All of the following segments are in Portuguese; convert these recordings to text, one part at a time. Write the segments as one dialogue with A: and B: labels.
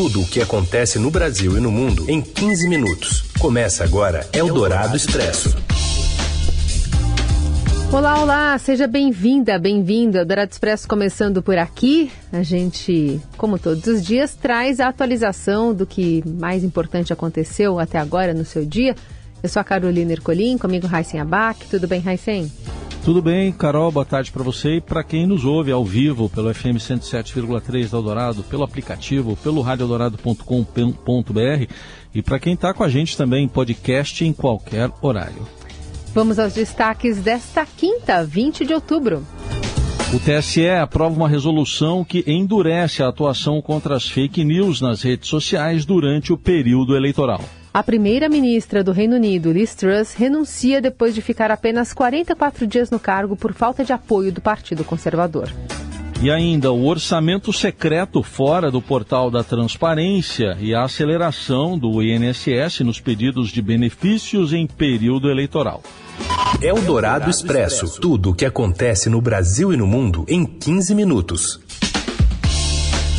A: Tudo o que acontece no Brasil e no mundo em 15 minutos. Começa agora Eldorado Expresso.
B: Olá, olá, seja bem-vinda, bem-vindo. Eldorado Expresso começando por aqui. A gente, como todos os dias, traz a atualização do que mais importante aconteceu até agora no seu dia. Eu sou a Carolina Ercolim, comigo Raíssen Abac. Tudo bem, Raíssen?
C: Tudo bem, Carol, boa tarde para você e para quem nos ouve ao vivo pelo FM 107,3 da Eldorado, pelo aplicativo, pelo radioeldorado.com.br e para quem está com a gente também em podcast em qualquer horário.
B: Vamos aos destaques desta quinta, 20 de outubro.
C: O TSE aprova uma resolução que endurece a atuação contra as fake news nas redes sociais durante o período eleitoral.
B: A primeira-ministra do Reino Unido, Liz Truss, renuncia depois de ficar apenas 44 dias no cargo por falta de apoio do Partido Conservador.
C: E ainda o orçamento secreto fora do portal da transparência e a aceleração do INSS nos pedidos de benefícios em período eleitoral.
A: Eldorado Expresso tudo o que acontece no Brasil e no mundo em 15 minutos.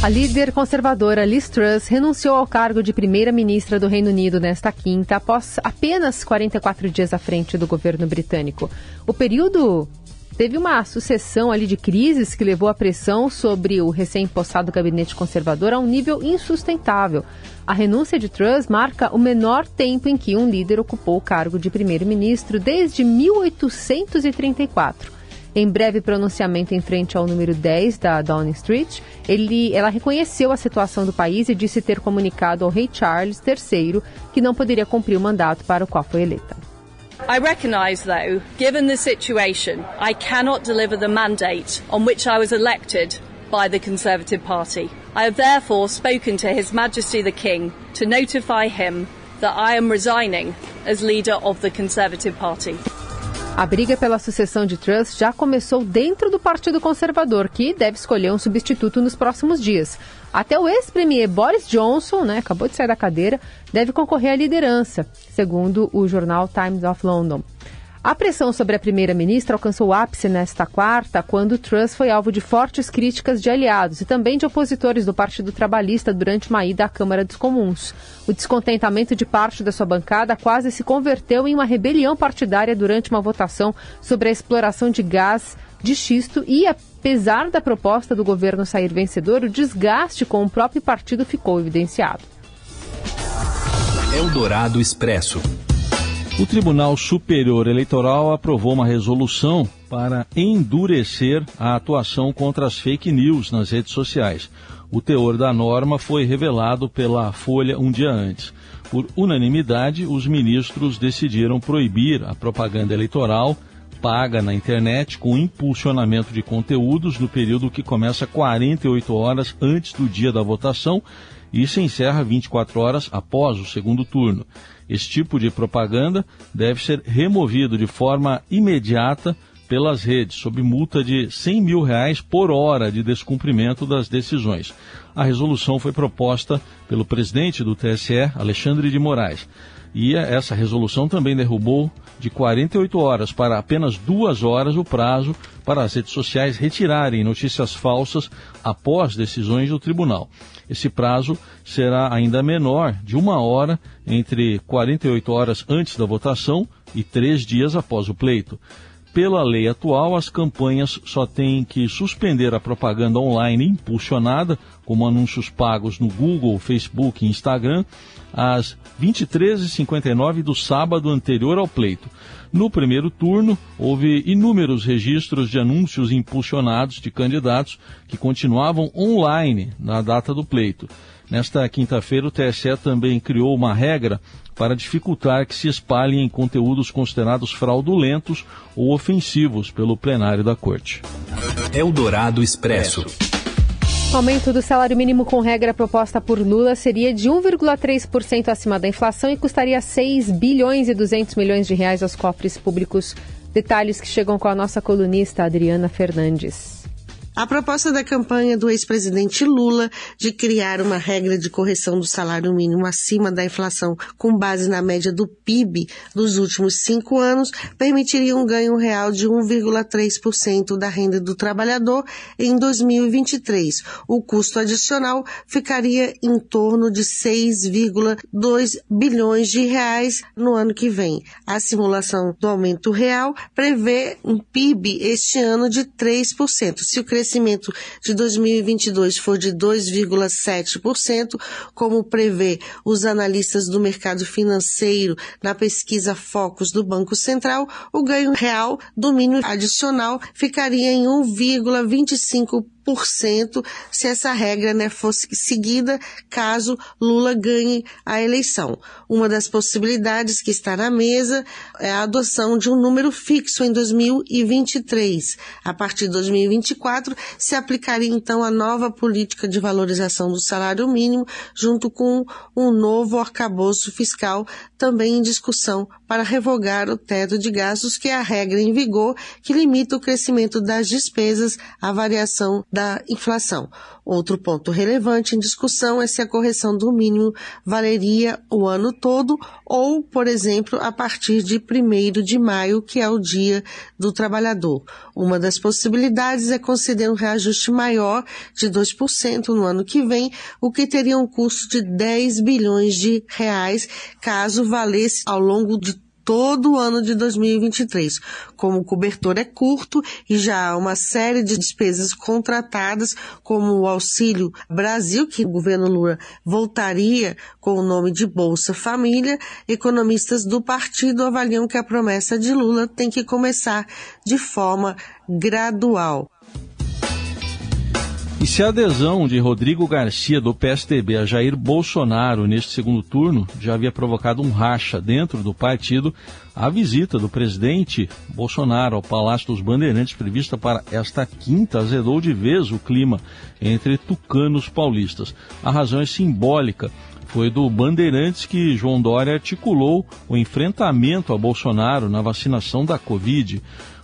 B: A líder conservadora Liz Truss renunciou ao cargo de primeira-ministra do Reino Unido nesta quinta, após apenas 44 dias à frente do governo britânico. O período teve uma sucessão ali de crises que levou a pressão sobre o recém-impostado gabinete conservador a um nível insustentável. A renúncia de Truss marca o menor tempo em que um líder ocupou o cargo de primeiro-ministro desde 1834. Em breve pronunciamento em frente ao número 10 da Downing Street, ele, ela reconheceu a situação do país e disse ter comunicado ao rei Charles III que não poderia cumprir o mandato para o qual foi eleita.
D: I recognise, though, given the situation, I cannot deliver the mandate on which I was elected by the Conservative Party. I have therefore spoken to His Majesty the King to notify him that I am resigning as leader of the Conservative Party.
B: A briga pela sucessão de Truss já começou dentro do Partido Conservador, que deve escolher um substituto nos próximos dias. Até o ex-premier Boris Johnson, né, acabou de sair da cadeira, deve concorrer à liderança, segundo o jornal Times of London. A pressão sobre a primeira-ministra alcançou ápice nesta quarta, quando Truss foi alvo de fortes críticas de aliados e também de opositores do Partido Trabalhista durante uma ida à Câmara dos Comuns. O descontentamento de parte da sua bancada quase se converteu em uma rebelião partidária durante uma votação sobre a exploração de gás de xisto e, apesar da proposta do governo sair vencedor, o desgaste com o próprio partido ficou evidenciado.
A: Eldorado Expresso.
C: O Tribunal Superior Eleitoral aprovou uma resolução para endurecer a atuação contra as fake news nas redes sociais. O teor da norma foi revelado pela Folha um dia antes. Por unanimidade, os ministros decidiram proibir a propaganda eleitoral paga na internet com impulsionamento de conteúdos no período que começa 48 horas antes do dia da votação e se encerra 24 horas após o segundo turno. Esse tipo de propaganda deve ser removido de forma imediata pelas redes, sob multa de 100 mil reais por hora de descumprimento das decisões. A resolução foi proposta pelo presidente do TSE, Alexandre de Moraes. E essa resolução também derrubou de 48 horas para apenas duas horas o prazo para as redes sociais retirarem notícias falsas após decisões do tribunal. Esse prazo será ainda menor, de uma hora, entre 48 horas antes da votação e três dias após o pleito. Pela lei atual, as campanhas só têm que suspender a propaganda online impulsionada, como anúncios pagos no Google, Facebook e Instagram, às 23h59 do sábado anterior ao pleito. No primeiro turno, houve inúmeros registros de anúncios impulsionados de candidatos que continuavam online na data do pleito. Nesta quinta-feira, o TSE também criou uma regra para dificultar que se espalhem conteúdos considerados fraudulentos ou ofensivos pelo plenário da Corte.
A: Eldorado Expresso.
B: O aumento do salário mínimo com regra proposta por Lula seria de 1,3% acima da inflação e custaria 6 bilhões e 200 milhões de reais aos cofres públicos. Detalhes que chegam com a nossa colunista Adriana Fernandes.
E: A proposta da campanha do ex-presidente Lula de criar uma regra de correção do salário mínimo acima da inflação com base na média do PIB dos últimos cinco anos permitiria um ganho real de 1,3% da renda do trabalhador em 2023. O custo adicional ficaria em torno de 6,2 bilhões de reais no ano que vem. A simulação do aumento real prevê um PIB este ano de 3%. Se o crescimento de 2022 for de 2,7%, como prevê os analistas do mercado financeiro na pesquisa Focus do Banco Central, o ganho real do mínimo adicional ficaria em 1,25% se essa regra né, fosse seguida caso Lula ganhe a eleição. Uma das possibilidades que está na mesa é a adoção de um número fixo em 2023. A partir de 2024 se aplicaria então a nova política de valorização do salário mínimo junto com um novo arcabouço fiscal também em discussão para revogar o teto de gastos que é a regra em vigor que limita o crescimento das despesas à variação da inflação. Outro ponto relevante em discussão é se a correção do mínimo valeria o ano todo ou, por exemplo, a partir de 1 de maio, que é o Dia do Trabalhador. Uma das possibilidades é conceder um reajuste maior de 2% no ano que vem, o que teria um custo de 10 bilhões de reais caso valesse ao longo de todo o ano de 2023. Como o cobertor é curto e já há uma série de despesas contratadas, como o Auxílio Brasil, que o governo Lula voltaria com o nome de Bolsa Família, economistas do partido avaliam que a promessa de Lula tem que começar de forma gradual.
C: E se a adesão de Rodrigo Garcia do PSDB a Jair Bolsonaro neste segundo turno já havia provocado um racha dentro do partido, a visita do presidente Bolsonaro ao Palácio dos Bandeirantes prevista para esta quinta azedou de vez o clima entre tucanos paulistas. A razão é simbólica. Foi do Bandeirantes que João Dória articulou o enfrentamento a Bolsonaro na vacinação da Covid.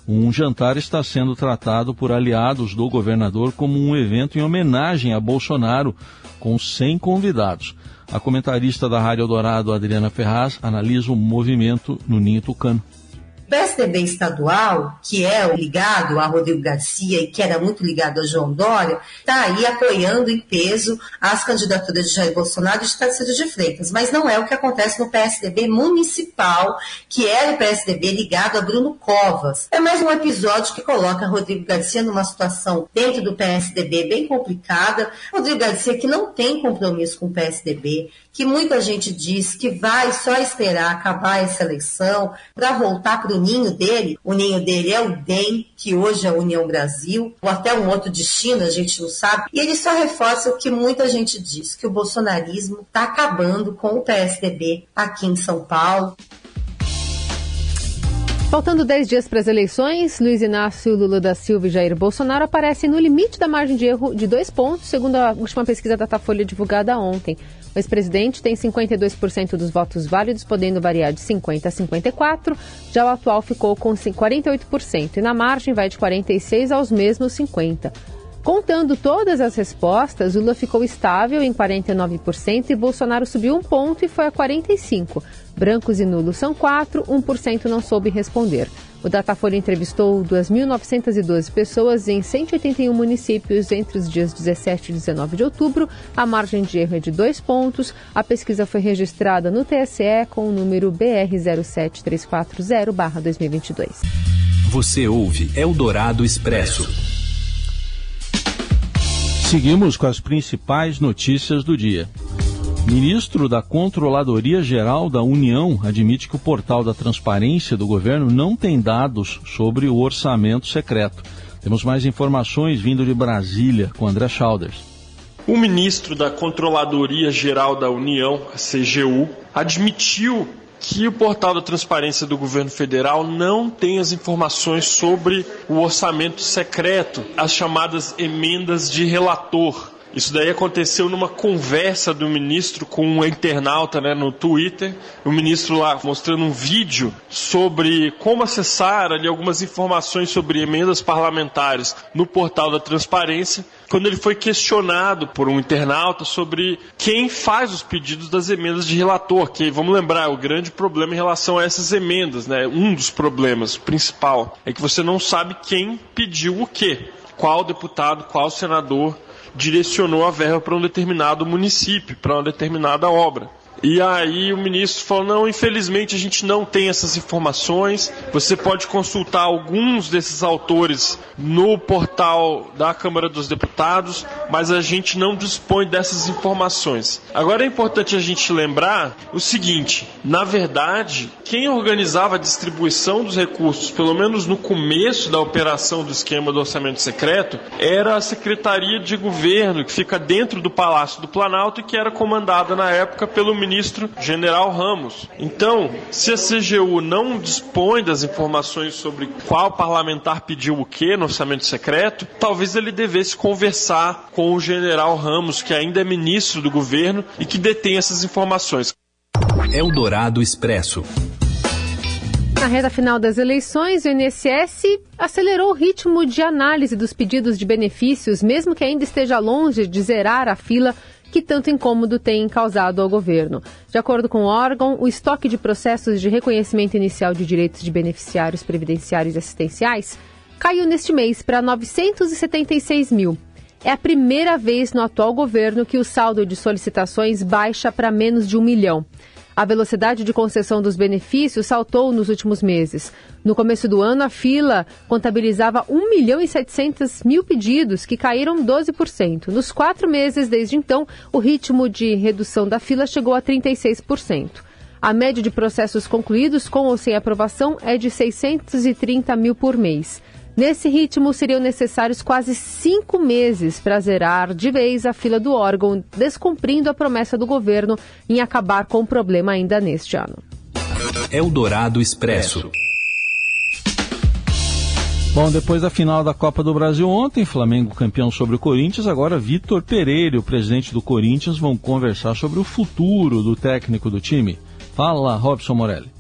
C: Um jantar está sendo tratado por aliados do governador como um evento em homenagem a Bolsonaro, com 100 convidados. A comentarista da Rádio Eldorado, Adriana Ferraz, analisa o movimento no Ninho Tucano.
F: PSDB estadual, que é ligado a Rodrigo Garcia e que era muito ligado a João Dória, está aí apoiando em peso as candidaturas de Jair Bolsonaro e de Tarcísio de Freitas. Mas não é o que acontece no PSDB municipal, que era o PSDB ligado a Bruno Covas. É mais um episódio que coloca Rodrigo Garcia numa situação dentro do PSDB bem complicada. Rodrigo Garcia que não tem compromisso com o PSDB, que muita gente diz que vai só esperar acabar essa eleição para voltar para o ninho dele. O ninho dele é o DEM, que hoje é a União Brasil, ou até um outro destino, a gente não sabe. E ele só reforça o que muita gente diz, que o bolsonarismo está acabando com o PSDB aqui em São Paulo.
B: Faltando 10 dias para as eleições, Luiz Inácio Lula da Silva e Jair Bolsonaro aparecem no limite da margem de erro de dois pontos, segundo a última pesquisa da Datafolha divulgada ontem. O ex-presidente tem 52% dos votos válidos, podendo variar de 50% a 54%. Já o atual ficou com 48% e na margem vai de 46% aos mesmos 50%. Contando todas as respostas, Lula ficou estável em 49% e Bolsonaro subiu um ponto e foi a 45%. Brancos e nulos são 4%, 1% não soube responder. O Datafolha entrevistou 2.912 pessoas em 181 municípios entre os dias 17 e 19 de outubro. A margem de erro é de dois pontos. A pesquisa foi registrada no TSE com o número BR 07340-2022.
A: Você ouve Eldorado Expresso.
C: Seguimos com as principais notícias do dia. Ministro da Controladoria Geral da União admite que o portal da transparência do governo não tem dados sobre o orçamento secreto. Temos mais informações vindo de Brasília com André Schauders.
G: O ministro da Controladoria Geral da União, a CGU, admitiu que o portal da transparência do governo federal não tem as informações sobre o orçamento secreto, as chamadas emendas de relator. Isso daí aconteceu numa conversa do ministro com um internauta né, no Twitter. O ministro lá mostrando um vídeo sobre como acessar ali algumas informações sobre emendas parlamentares no portal da transparência. Quando ele foi questionado por um internauta sobre quem faz os pedidos das emendas de relator, que vamos lembrar, é o grande problema em relação a essas emendas, né? Um dos problemas principal é que você não sabe quem pediu o quê. Qual deputado, qual senador direcionou a verba para um determinado município, para uma determinada obra. E aí o ministro falou: não, infelizmente a gente não tem essas informações. Você pode consultar alguns desses autores no portal da Câmara dos Deputados, mas a gente não dispõe dessas informações. Agora é importante a gente lembrar o seguinte: na verdade, quem organizava a distribuição dos recursos, pelo menos no começo da operação do esquema do orçamento secreto, era a Secretaria de Governo, que fica dentro do Palácio do Planalto e que era comandada na época pelo ministro ministro General Ramos. Então, se a CGU não dispõe das informações sobre qual parlamentar pediu o que no orçamento secreto, talvez ele devesse conversar com o General Ramos, que ainda é ministro do governo e que detém essas informações.
A: Eldorado Expresso.
B: Na reta final das eleições, o INSS acelerou o ritmo de análise dos pedidos de benefícios, mesmo que ainda esteja longe de zerar a fila que tanto incômodo tem causado ao governo. De acordo com o órgão, o estoque de processos de reconhecimento inicial de direitos de beneficiários previdenciários e assistenciais caiu neste mês para 976 mil. É a primeira vez no atual governo que o saldo de solicitações baixa para menos de um milhão. A velocidade de concessão dos benefícios saltou nos últimos meses. No começo do ano, a fila contabilizava 1 milhão e 700 mil pedidos, que caíram 12%. Nos quatro meses desde então, o ritmo de redução da fila chegou a 36%. A média de processos concluídos com ou sem aprovação é de 630 mil por mês. Nesse ritmo, seriam necessários quase cinco meses para zerar de vez a fila do órgão, descumprindo a promessa do governo em acabar com o problema ainda neste ano.
A: Eldorado Expresso.
C: Bom, depois da final da Copa do Brasil ontem, Flamengo campeão sobre o Corinthians, agora Vitor Pereira, o presidente do Corinthians, vão conversar sobre o futuro do técnico do time. Fala, Robson Morelli.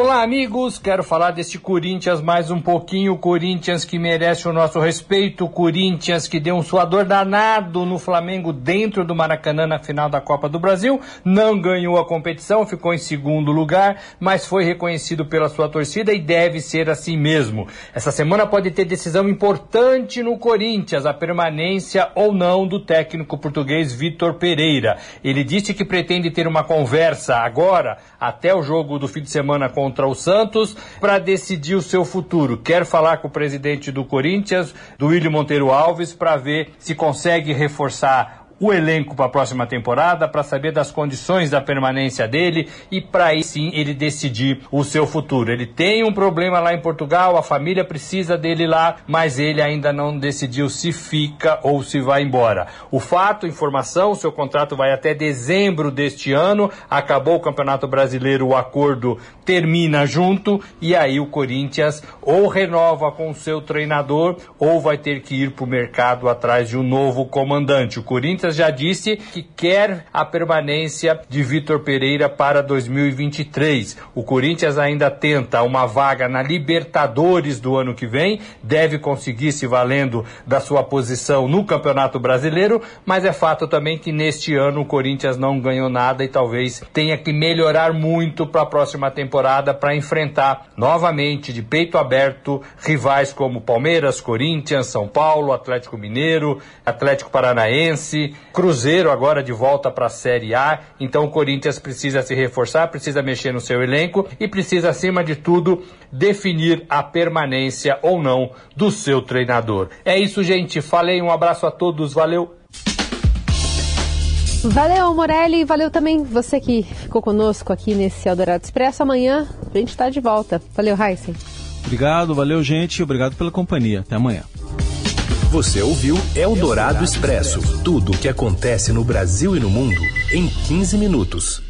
H: Olá, amigos. Quero falar deste Corinthians mais um pouquinho. Corinthians que merece o nosso respeito. Corinthians que deu um suador danado no Flamengo dentro do Maracanã na final da Copa do Brasil. Não ganhou a competição, ficou em segundo lugar, mas foi reconhecido pela sua torcida e deve ser assim mesmo. Essa semana pode ter decisão importante no Corinthians, a permanência ou não do técnico português Vitor Pereira. Ele disse que pretende ter uma conversa agora, até o jogo do fim de semana com contra o Santos para decidir o seu futuro. Quer falar com o presidente do Corinthians, do William Monteiro Alves, para ver se consegue reforçar o elenco para a próxima temporada, para saber das condições da permanência dele e para aí sim ele decidir o seu futuro. Ele tem um problema lá em Portugal, a família precisa dele lá, mas ele ainda não decidiu se fica ou se vai embora. O fato, informação, seu contrato vai até dezembro deste ano, acabou o Campeonato Brasileiro, o acordo termina junto e aí o Corinthians ou renova com o seu treinador ou vai ter que ir para o mercado atrás de um novo comandante. O Corinthians já disse que quer a permanência de Vitor Pereira para 2023. O Corinthians ainda tenta uma vaga na Libertadores do ano que vem, deve conseguir se valendo da sua posição no Campeonato Brasileiro, mas é fato também que neste ano o Corinthians não ganhou nada e talvez tenha que melhorar muito para a próxima temporada para enfrentar novamente de peito aberto rivais como Palmeiras, Corinthians, São Paulo, Atlético Mineiro, Atlético Paranaense, Cruzeiro agora de volta para a Série A, então o Corinthians precisa se reforçar, precisa mexer no seu elenco e precisa, acima de tudo, definir a permanência ou não do seu treinador. É isso, gente. Falei, um abraço a todos, valeu!
B: Valeu, Morelli. Valeu também você que ficou conosco aqui nesse Eldorado Expresso. Amanhã a gente está de volta. Valeu, Heisen.
C: Obrigado, valeu, gente. Obrigado pela companhia. Até amanhã.
A: Você ouviu Eldorado Expresso tudo o que acontece no Brasil e no mundo em 15 minutos.